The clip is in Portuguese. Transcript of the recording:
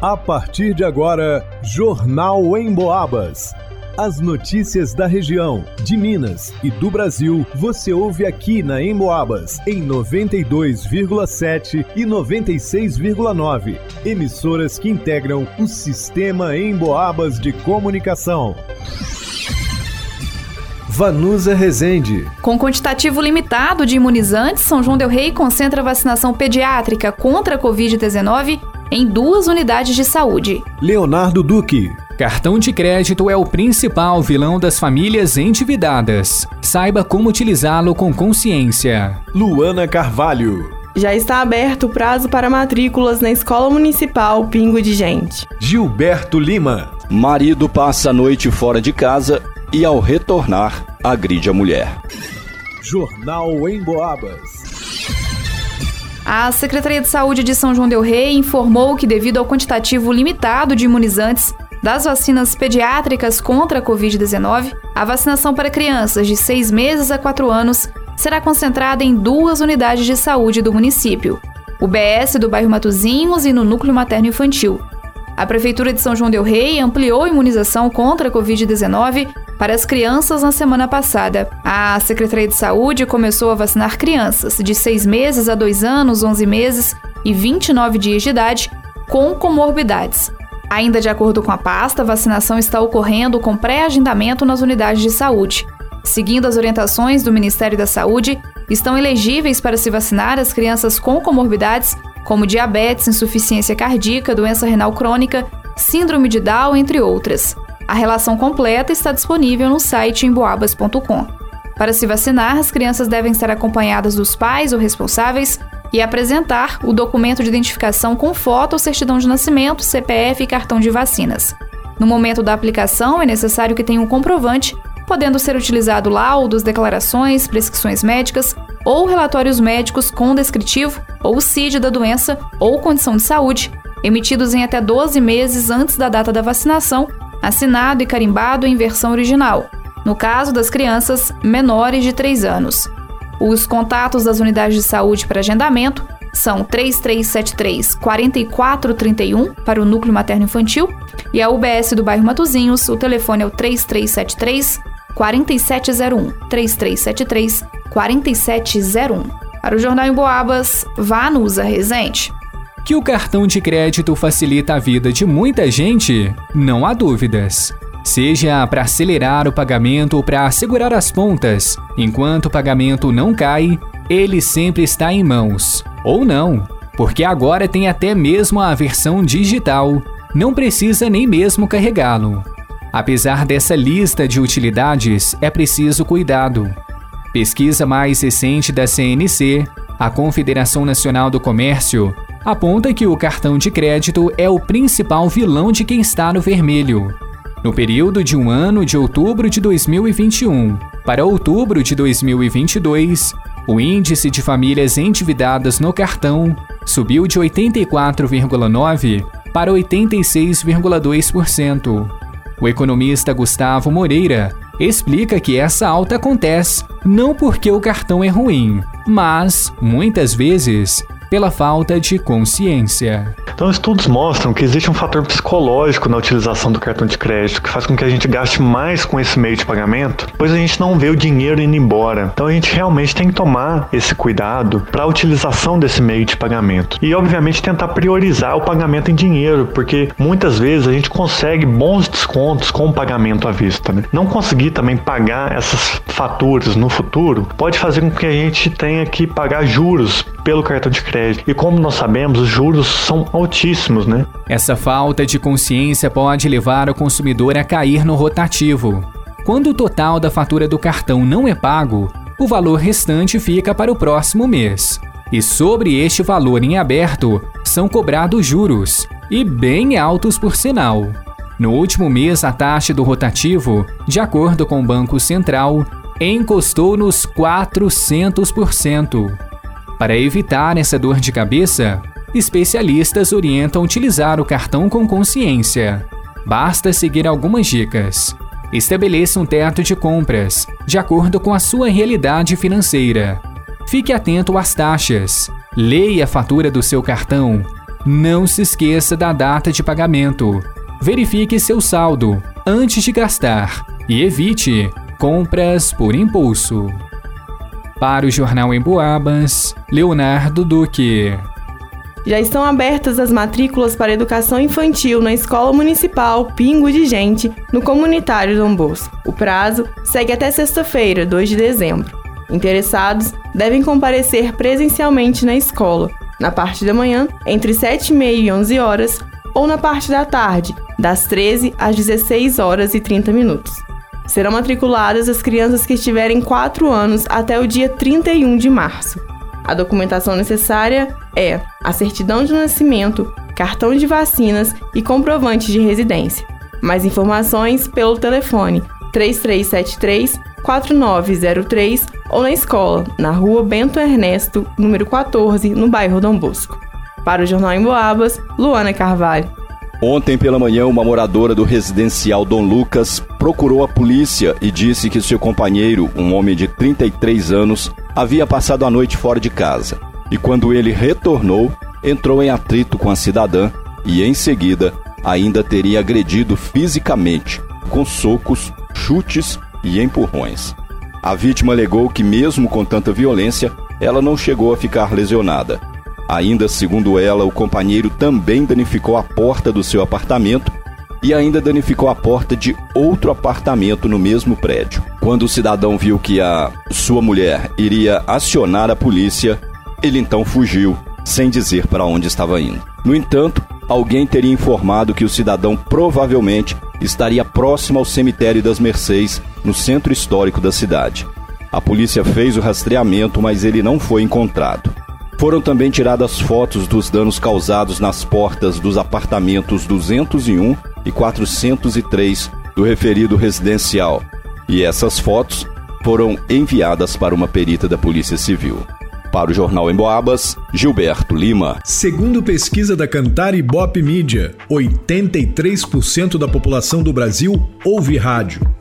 A partir de agora, Jornal em Boabas. As notícias da região, de Minas e do Brasil, você ouve aqui na Emboabas, em 92,7 e 96,9. Emissoras que integram o sistema Emboabas de comunicação. Vanusa Rezende. Com quantitativo limitado de imunizantes, São João Del Rei concentra vacinação pediátrica contra a Covid-19 em duas unidades de saúde. Leonardo Duque. Cartão de crédito é o principal vilão das famílias endividadas. Saiba como utilizá-lo com consciência. Luana Carvalho. Já está aberto o prazo para matrículas na Escola Municipal Pingo de Gente. Gilberto Lima. Marido passa a noite fora de casa e, ao retornar, agride a mulher. Jornal em Boabas. A Secretaria de Saúde de São João Del Rei informou que, devido ao quantitativo limitado de imunizantes das vacinas pediátricas contra a Covid-19, a vacinação para crianças de 6 meses a 4 anos será concentrada em duas unidades de saúde do município: o BS do bairro Matozinhos e no Núcleo Materno Infantil. A Prefeitura de São João Del Rei ampliou a imunização contra a Covid-19 para as crianças na semana passada. A Secretaria de Saúde começou a vacinar crianças de 6 meses a 2 anos, 11 meses e 29 dias de idade com comorbidades. Ainda de acordo com a pasta, a vacinação está ocorrendo com pré-agendamento nas unidades de saúde. Seguindo as orientações do Ministério da Saúde, estão elegíveis para se vacinar as crianças com comorbidades como diabetes, insuficiência cardíaca, doença renal crônica, síndrome de Down, entre outras. A relação completa está disponível no site emboabas.com. Para se vacinar, as crianças devem estar acompanhadas dos pais ou responsáveis e apresentar o documento de identificação com foto ou certidão de nascimento, CPF e cartão de vacinas. No momento da aplicação, é necessário que tenha um comprovante, podendo ser utilizado laudos, declarações, prescrições médicas ou relatórios médicos com descritivo ou CID da doença ou condição de saúde, emitidos em até 12 meses antes da data da vacinação, assinado e carimbado em versão original, no caso das crianças menores de 3 anos. Os contatos das unidades de saúde para agendamento são 3373 4431 para o núcleo materno infantil e a UBS do bairro Matozinhos, o telefone é o 3373 4701 3373 4701. Para o Jornal em Boabas, vá no Usa Resente. Que o cartão de crédito facilita a vida de muita gente, não há dúvidas seja para acelerar o pagamento ou para assegurar as pontas. Enquanto o pagamento não cai, ele sempre está em mãos. Ou não, porque agora tem até mesmo a versão digital. Não precisa nem mesmo carregá-lo. Apesar dessa lista de utilidades, é preciso cuidado. Pesquisa mais recente da CNC, a Confederação Nacional do Comércio, aponta que o cartão de crédito é o principal vilão de quem está no vermelho. No período de um ano de outubro de 2021 para outubro de 2022, o índice de famílias endividadas no cartão subiu de 84,9% para 86,2%. O economista Gustavo Moreira explica que essa alta acontece não porque o cartão é ruim, mas, muitas vezes, pela falta de consciência. Então, estudos mostram que existe um fator psicológico na utilização do cartão de crédito que faz com que a gente gaste mais com esse meio de pagamento, pois a gente não vê o dinheiro indo embora. Então, a gente realmente tem que tomar esse cuidado para a utilização desse meio de pagamento e, obviamente, tentar priorizar o pagamento em dinheiro, porque muitas vezes a gente consegue bons descontos com o pagamento à vista. Né? Não conseguir também pagar essas faturas no futuro pode fazer com que a gente tenha que pagar juros pelo cartão de crédito. E como nós sabemos, os juros são altíssimos, né? Essa falta de consciência pode levar o consumidor a cair no rotativo. Quando o total da fatura do cartão não é pago, o valor restante fica para o próximo mês. E sobre este valor em aberto são cobrados juros, e bem altos por sinal. No último mês, a taxa do rotativo, de acordo com o Banco Central, encostou nos 400%. Para evitar essa dor de cabeça, especialistas orientam utilizar o cartão com consciência. Basta seguir algumas dicas. Estabeleça um teto de compras, de acordo com a sua realidade financeira. Fique atento às taxas. Leia a fatura do seu cartão. Não se esqueça da data de pagamento. Verifique seu saldo antes de gastar e evite compras por impulso. Para o Jornal em Boabas, Leonardo Duque. Já estão abertas as matrículas para educação infantil na Escola Municipal Pingo de Gente, no Comunitário Dom Bosco. O prazo segue até sexta-feira, 2 de dezembro. Interessados devem comparecer presencialmente na escola, na parte da manhã, entre 7h30 e 11 horas, ou na parte da tarde, das 13 às 16 horas e 30 minutos. Serão matriculadas as crianças que estiverem 4 anos até o dia 31 de março. A documentação necessária é a certidão de nascimento, cartão de vacinas e comprovante de residência. Mais informações pelo telefone 3373 4903 ou na escola, na rua Bento Ernesto, número 14, no bairro Dom Bosco. Para o Jornal em Boabas, Luana Carvalho. Ontem pela manhã, uma moradora do residencial Dom Lucas procurou a polícia e disse que seu companheiro, um homem de 33 anos, havia passado a noite fora de casa. E quando ele retornou, entrou em atrito com a cidadã e, em seguida, ainda teria agredido fisicamente, com socos, chutes e empurrões. A vítima alegou que, mesmo com tanta violência, ela não chegou a ficar lesionada. Ainda segundo ela, o companheiro também danificou a porta do seu apartamento e ainda danificou a porta de outro apartamento no mesmo prédio. Quando o cidadão viu que a sua mulher iria acionar a polícia, ele então fugiu, sem dizer para onde estava indo. No entanto, alguém teria informado que o cidadão provavelmente estaria próximo ao cemitério das Mercês, no centro histórico da cidade. A polícia fez o rastreamento, mas ele não foi encontrado. Foram também tiradas fotos dos danos causados nas portas dos apartamentos 201 e 403 do referido residencial, e essas fotos foram enviadas para uma perita da Polícia Civil. Para o Jornal em Boabas, Gilberto Lima. Segundo pesquisa da Cantar e Bop Mídia, 83% da população do Brasil ouve rádio,